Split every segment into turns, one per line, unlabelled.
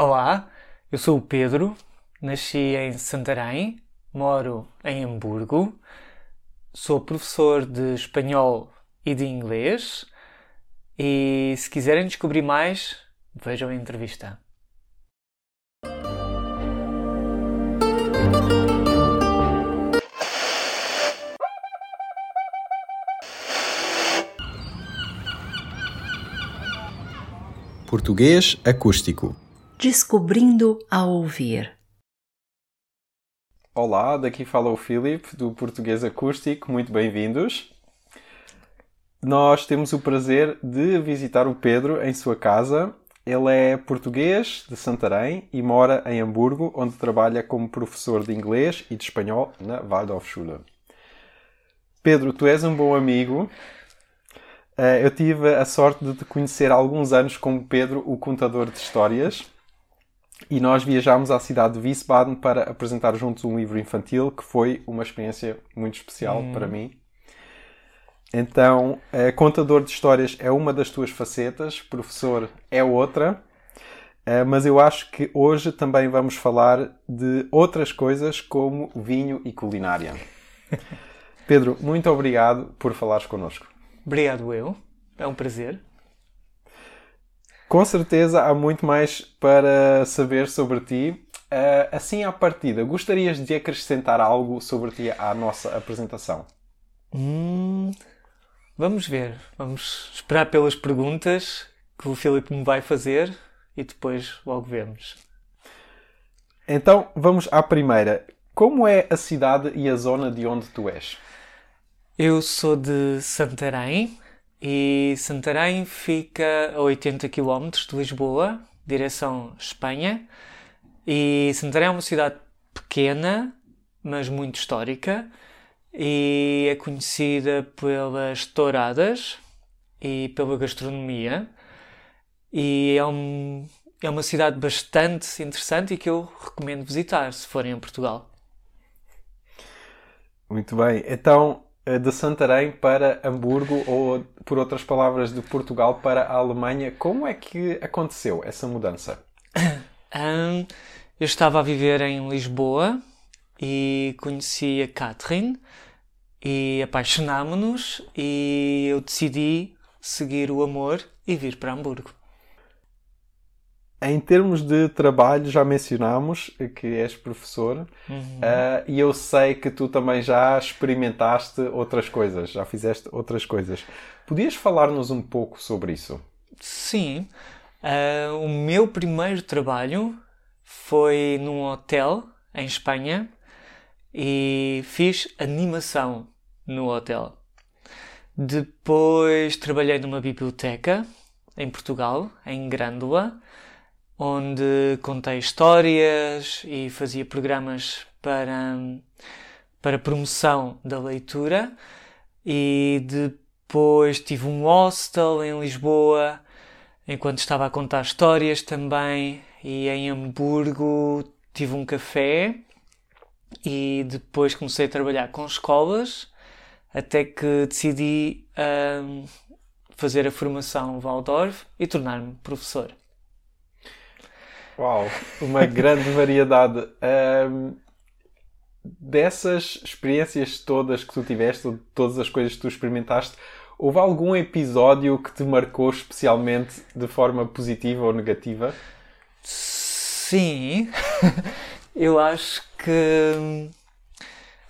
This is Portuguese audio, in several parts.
Olá, eu sou o Pedro, nasci em Santarém, moro em Hamburgo, sou professor de espanhol e de inglês e se quiserem descobrir mais, vejam a entrevista.
Português acústico.
Descobrindo a ouvir.
Olá, daqui fala o Filipe do Português Acústico, muito bem-vindos. Nós temos o prazer de visitar o Pedro em sua casa. Ele é português de Santarém e mora em Hamburgo, onde trabalha como professor de inglês e de espanhol na Waldorfschule. Pedro, tu és um bom amigo. Eh, eu tive a sorte de te conhecer há alguns anos como Pedro, o contador de histórias e nós viajámos à cidade de Wiesbaden para apresentar juntos um livro infantil que foi uma experiência muito especial hum. para mim. Então, contador de histórias é uma das tuas facetas, professor é outra, eh, mas eu acho que hoje também vamos falar de outras coisas como vinho e culinária. Pedro, muito obrigado por falares connosco.
Obrigado eu, é um prazer.
Com certeza há muito mais para saber sobre ti. Uh, assim, à partida, gostarias de acrescentar algo sobre ti à nossa apresentação?
Hum, vamos ver. Vamos esperar pelas perguntas que o Filipe me vai fazer e depois logo vemos.
Então, vamos à primeira. Como é a cidade e a zona de onde tu és?
Eu sou de Santarém, e Santarém fica a 80 km de Lisboa, direção Espanha. E Santarém é uma cidade pequena, mas muito histórica, e é conhecida pelas touradas e pela gastronomia. E é, um, é uma cidade bastante interessante e que eu recomendo visitar se forem a Portugal.
Muito bem. Então, de Santarém para Hamburgo ou, por outras palavras, de Portugal para a Alemanha. Como é que aconteceu essa mudança?
Um, eu estava a viver em Lisboa e conheci a Catherine e apaixonámonos e eu decidi seguir o amor e vir para Hamburgo.
Em termos de trabalho, já mencionámos que és professor uhum. uh, e eu sei que tu também já experimentaste outras coisas, já fizeste outras coisas. Podias falar-nos um pouco sobre isso?
Sim. Uh, o meu primeiro trabalho foi num hotel em Espanha e fiz animação no hotel. Depois trabalhei numa biblioteca em Portugal, em Grândola onde contei histórias e fazia programas para, para promoção da leitura. E depois tive um hostel em Lisboa, enquanto estava a contar histórias também. E em Hamburgo tive um café. E depois comecei a trabalhar com escolas, até que decidi um, fazer a formação Waldorf e tornar-me professor.
Uau, uma grande variedade. Um, dessas experiências todas que tu tiveste, todas as coisas que tu experimentaste, houve algum episódio que te marcou especialmente de forma positiva ou negativa?
Sim, eu acho que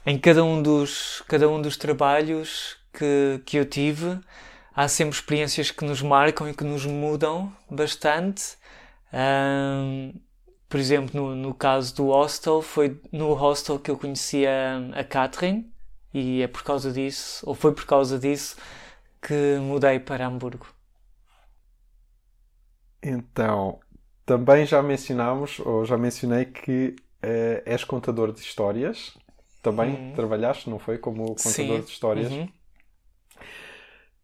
em cada um dos, cada um dos trabalhos que, que eu tive, há sempre experiências que nos marcam e que nos mudam bastante. Um, por exemplo, no, no caso do hostel, foi no hostel que eu conheci a, a Catherine e é por causa disso, ou foi por causa disso, que mudei para Hamburgo.
Então, também já mencionámos, ou já mencionei que uh, és contador de histórias. Também uhum. trabalhaste, não foi? Como contador Sim. de histórias. Uhum.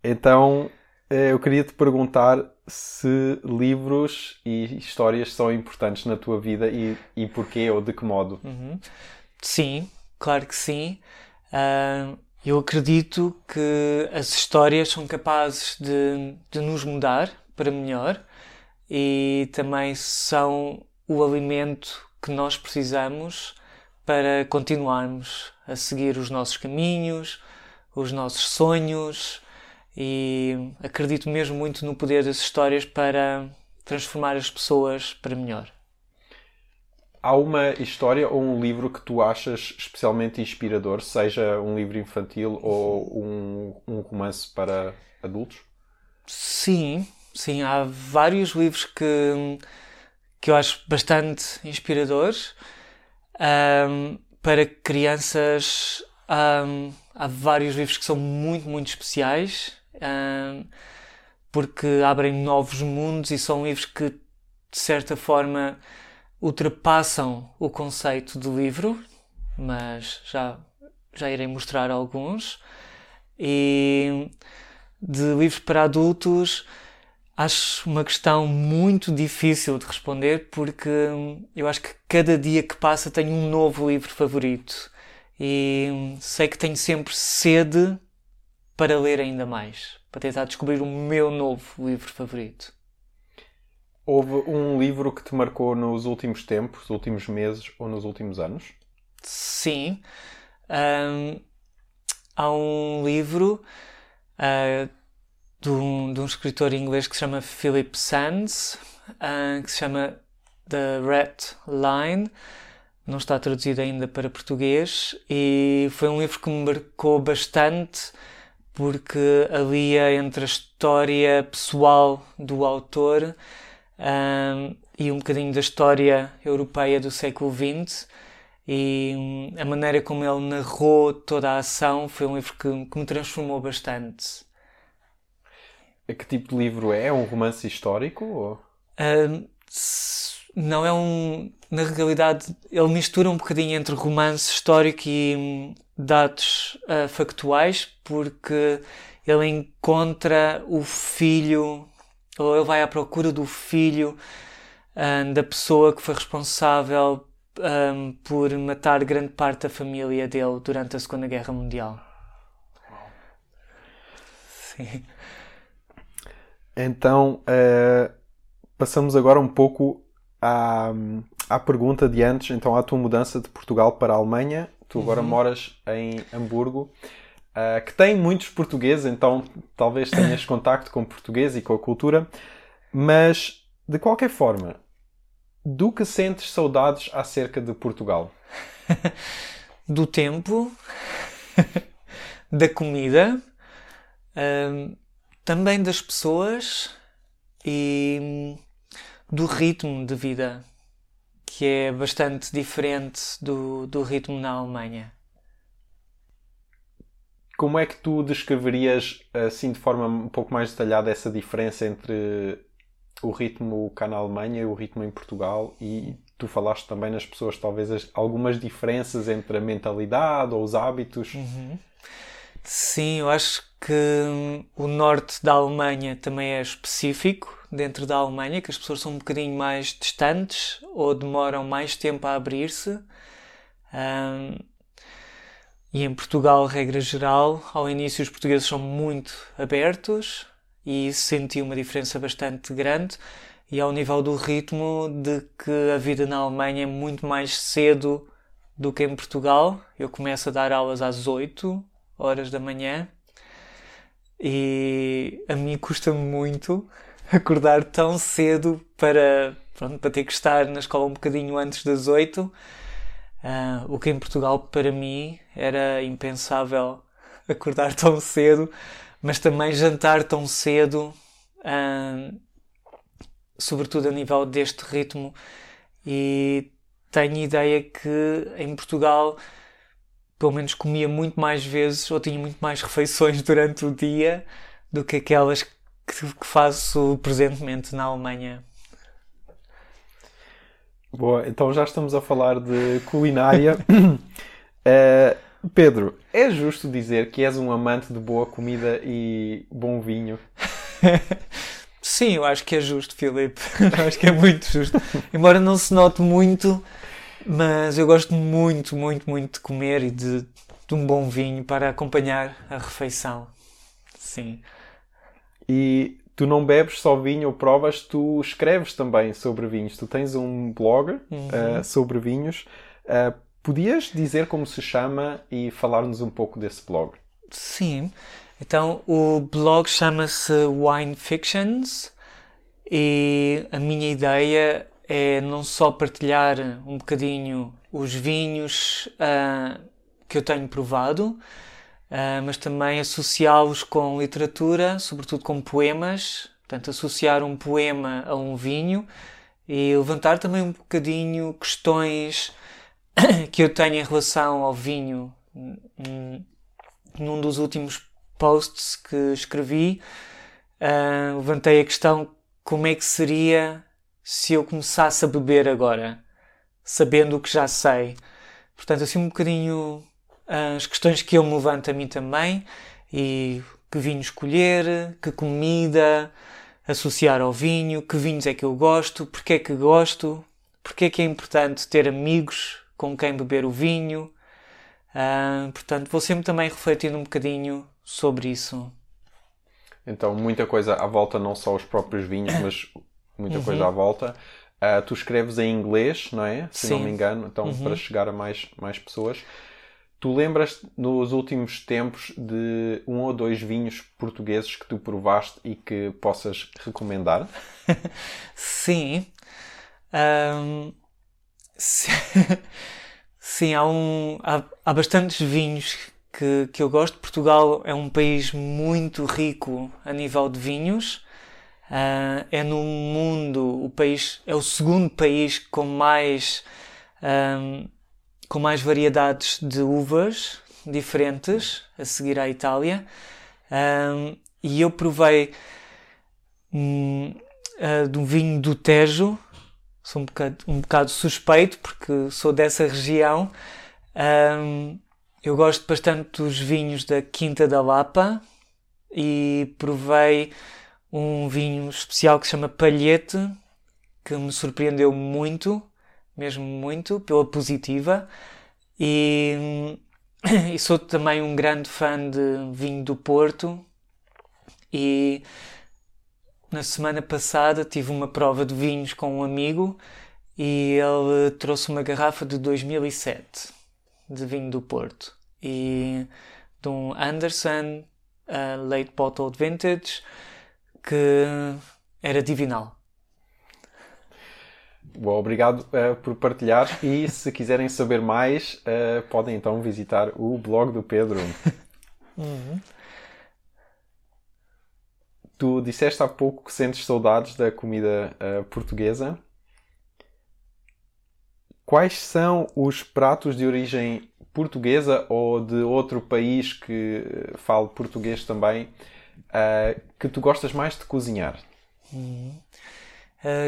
Então, eh, eu queria te perguntar se livros e histórias são importantes na tua vida e, e porquê ou de que modo.
Uhum. Sim, claro que sim. Uh, eu acredito que as histórias são capazes de, de nos mudar para melhor e também são o alimento que nós precisamos para continuarmos a seguir os nossos caminhos, os nossos sonhos e acredito mesmo muito no poder das histórias para transformar as pessoas para melhor.
Há uma história ou um livro que tu achas especialmente inspirador, seja um livro infantil ou um, um romance para adultos?
Sim, sim, há vários livros que, que eu acho bastante inspiradores. Um, para crianças, um, há vários livros que são muito, muito especiais, um, porque abrem novos mundos e são livros que, de certa forma, ultrapassam o conceito do livro, mas já, já irei mostrar alguns. E de livros para adultos, acho uma questão muito difícil de responder porque eu acho que cada dia que passa tenho um novo livro favorito e sei que tenho sempre sede para ler ainda mais, para tentar descobrir o meu novo livro favorito.
Houve um livro que te marcou nos últimos tempos, últimos meses ou nos últimos anos?
Sim. Um, há um livro uh, de, um, de um, escritor inglês que se chama Philip Sands, uh, que se chama The Red Line. Não está traduzido ainda para português e foi um livro que me marcou bastante porque alia entre a história pessoal do autor um, e um bocadinho da história europeia do século XX e um, a maneira como ele narrou toda a ação foi um livro que, que me transformou bastante.
Que tipo de livro é? É um romance histórico? Ou...
Um, não é um. Na realidade, ele mistura um bocadinho entre romance histórico e hum, dados uh, factuais, porque ele encontra o filho ou ele vai à procura do filho um, da pessoa que foi responsável um, por matar grande parte da família dele durante a Segunda Guerra Mundial.
Sim. Então, uh, passamos agora um pouco à, à pergunta de antes, então à tua mudança de Portugal para a Alemanha. Tu agora uhum. moras em Hamburgo uh, que tem muitos portugueses, então talvez tenhas contacto com o português e com a cultura, mas de qualquer forma, do que sentes saudades acerca de Portugal?
do tempo, da comida, uh, também das pessoas e do ritmo de vida, que é bastante diferente do, do ritmo na Alemanha.
Como é que tu descreverias, assim, de forma um pouco mais detalhada, essa diferença entre o ritmo cá na Alemanha e o ritmo em Portugal? E tu falaste também nas pessoas, talvez, algumas diferenças entre a mentalidade ou os hábitos.
Uhum. Sim, eu acho que o norte da Alemanha também é específico dentro da Alemanha, que as pessoas são um bocadinho mais distantes ou demoram mais tempo a abrir-se. Um, e em Portugal, regra geral, ao início os portugueses são muito abertos e senti uma diferença bastante grande. E ao nível do ritmo, de que a vida na Alemanha é muito mais cedo do que em Portugal. Eu começo a dar aulas às 8 horas da manhã e a mim custa-me muito acordar tão cedo para, pronto, para ter que estar na escola um bocadinho antes das 8 Uh, o que em Portugal para mim era impensável acordar tão cedo, mas também jantar tão cedo, uh, sobretudo a nível deste ritmo. E tenho ideia que em Portugal, pelo menos comia muito mais vezes ou tinha muito mais refeições durante o dia do que aquelas que, que faço presentemente na Alemanha.
Boa, então já estamos a falar de culinária. uh, Pedro, é justo dizer que és um amante de boa comida e bom vinho?
Sim, eu acho que é justo, Filipe. acho que é muito justo. Embora não se note muito, mas eu gosto muito, muito, muito de comer e de, de um bom vinho para acompanhar a refeição. Sim.
E tu não bebes só vinho ou provas, tu escreves também sobre vinhos. Tu tens um blog uhum. uh, sobre vinhos. Uh, podias dizer como se chama e falar-nos um pouco desse blog?
Sim. Então, o blog chama-se Wine Fictions e a minha ideia é não só partilhar um bocadinho os vinhos uh, que eu tenho provado, uh, mas também associá-los com literatura, sobretudo com poemas, portanto, associar um poema a um vinho e levantar também um bocadinho questões que eu tenho em relação ao vinho. Num dos últimos posts que escrevi, uh, levantei a questão como é que seria se eu começasse a beber agora, sabendo o que já sei. Portanto, assim um bocadinho as questões que eu me levanto a mim também e que vinho escolher, que comida associar ao vinho, que vinhos é que eu gosto, porque é que gosto, porque é que é importante ter amigos com quem beber o vinho. Uh, portanto, vou sempre também refletindo um bocadinho sobre isso.
Então, muita coisa à volta, não só os próprios vinhos, mas muita uhum. coisa à volta. Uh, tu escreves em inglês, não é? Se Sim. não me engano, então uhum. para chegar a mais, mais pessoas. Tu lembras nos últimos tempos de um ou dois vinhos portugueses que tu provaste e que possas recomendar?
sim. Um, sim, há, um, há, há bastantes vinhos que, que eu gosto. Portugal é um país muito rico a nível de vinhos. Uh, é no mundo o país é o segundo país com mais um, com mais variedades de uvas diferentes a seguir à Itália. Um, e eu provei um, uh, de um vinho do Tejo. Sou um bocado, um bocado suspeito porque sou dessa região. Eu gosto bastante dos vinhos da Quinta da Lapa e provei um vinho especial que se chama Palhete, que me surpreendeu muito, mesmo muito, pela positiva. E, e sou também um grande fã de vinho do Porto. E na semana passada tive uma prova de vinhos com um amigo e ele trouxe uma garrafa de 2007 de vinho do Porto e de um Anderson uh, Late Bottled Vintage que era divinal.
Bom, obrigado uh, por partilhar e se quiserem saber mais uh, podem então visitar o blog do Pedro. uhum. Tu disseste há pouco que sentes saudades da comida uh, portuguesa. Quais são os pratos de origem portuguesa ou de outro país que fale português também uh, que tu gostas mais de cozinhar?
Uh,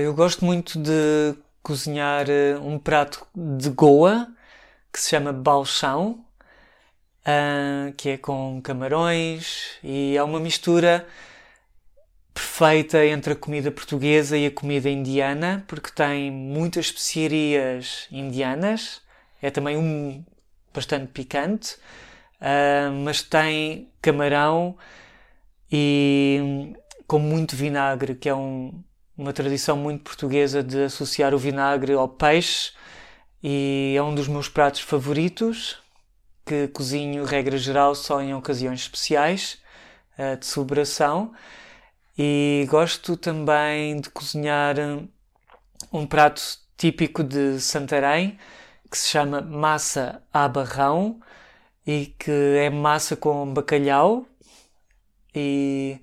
eu gosto muito de cozinhar uh, um prato de Goa que se chama balchão, que é com camarões e é uma mistura perfeita entre a comida portuguesa e a comida indiana, porque tem muitas especiarias indianas, é também um bastante picante, uh, mas tem camarão e com muito vinagre, que é um, uma tradição muito portuguesa de associar o vinagre ao peixe e é um dos meus pratos favoritos que cozinho regra geral só em ocasiões especiais uh, de celebração. E gosto também de cozinhar um prato típico de Santarém que se chama massa à barrão e que é massa com bacalhau e,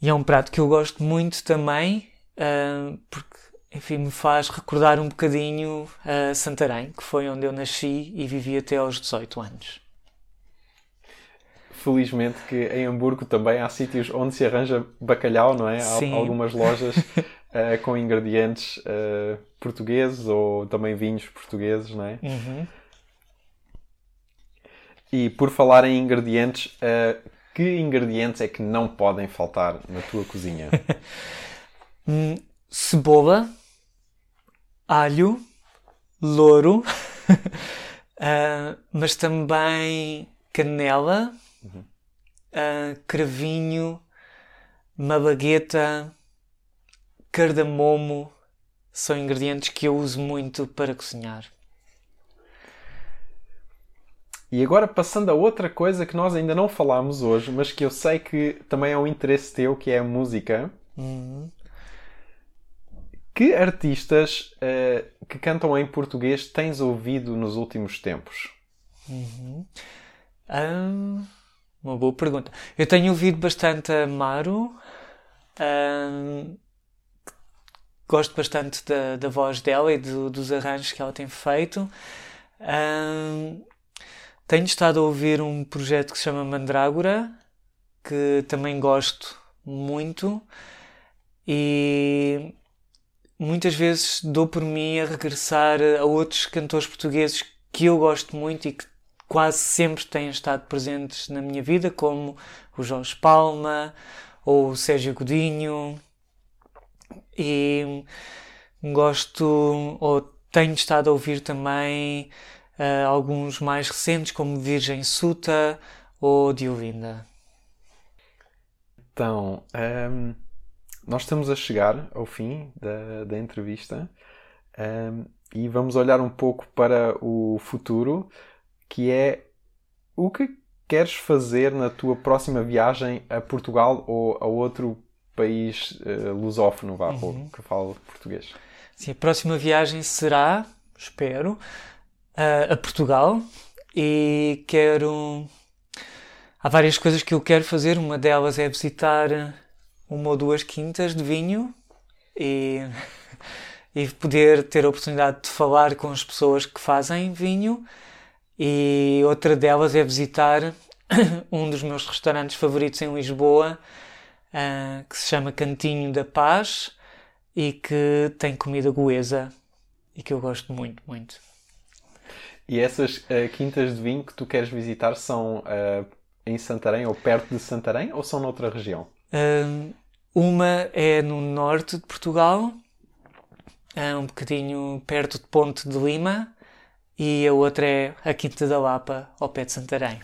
e é um prato que eu gosto muito também uh, porque enfim me faz recordar um bocadinho uh, Santarém que foi onde eu nasci e vivi até aos 18 anos
felizmente que em Hamburgo também há sítios onde se arranja bacalhau, não é? Sim. Há algumas lojas uh, com ingredientes uh, portugueses ou também vinhos portugueses, não é? Uhum. E por falar em ingredientes, uh, que ingredientes é que não podem faltar na tua cozinha?
hum, cebola, alho, louro, uh, mas também canela, uhum. uh, cravinho, malagueta, cardamomo são ingredientes que eu uso muito para cozinhar.
E agora passando a outra coisa que nós ainda não falámos hoje, mas que eu sei que também é um interesse teu, que é a música.
Uhum.
Que artistas uh, que cantam em português tens ouvido nos últimos tempos?
Uhum. Um, uma boa pergunta. Eu tenho ouvido bastante a Maru. Um, gosto bastante da, da voz dela e do, dos arranjos que ela tem feito. Um, tenho estado a ouvir um projeto que se chama Mandrágora, que também gosto muito. E muitas vezes dou por mim a regressar a outros cantores portugueses que eu gosto muito e que quase sempre têm estado presentes na minha vida, como o Jorge Palma ou o Sérgio Godinho. E gosto, ou tenho estado a ouvir também uh, alguns mais recentes, como Virgem Suta ou Diolinda.
Então, um, nós estamos a chegar ao fim da, da entrevista um, e vamos olhar um pouco para o futuro, que é o que queres fazer na tua próxima viagem a Portugal ou a outro país uh, lusófono, vá, uhum. que fala português?
Sim, a próxima viagem será, espero, uh, a Portugal e quero. Há várias coisas que eu quero fazer. Uma delas é visitar uma ou duas quintas de vinho e, e poder ter a oportunidade de falar com as pessoas que fazem vinho. E outra delas é visitar um dos meus restaurantes favoritos em Lisboa, uh, que se chama Cantinho da Paz e que tem comida goesa e que eu gosto muito, muito.
E essas uh, quintas de vinho que tu queres visitar são uh, em Santarém ou perto de Santarém ou são noutra região?
Uma é no norte de Portugal, um bocadinho perto de Ponte de Lima, e a outra é a Quinta da Lapa, ao pé de Santarém.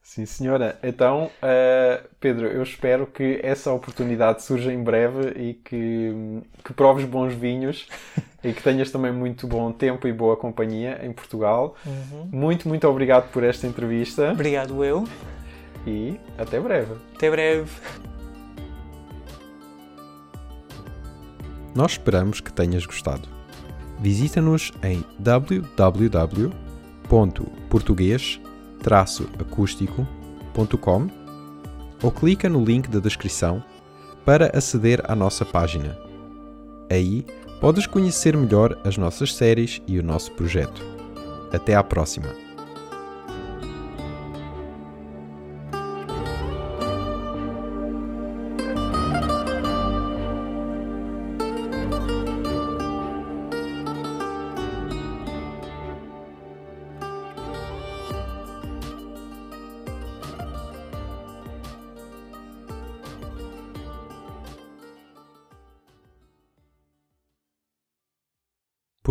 Sim, senhora. Então, uh, Pedro, eu espero que essa oportunidade surja em breve e que, que proves bons vinhos e que tenhas também muito bom tempo e boa companhia em Portugal. Uhum. Muito, muito obrigado por esta entrevista.
Obrigado, eu.
E até breve.
Até breve.
Nós esperamos que tenhas gostado. Visita-nos em www.português.com acústico.com ou clica no link da descrição para aceder à nossa página. Aí podes conhecer melhor as nossas séries e o nosso projeto. Até à próxima!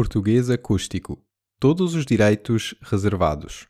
Português acústico. Todos os direitos reservados.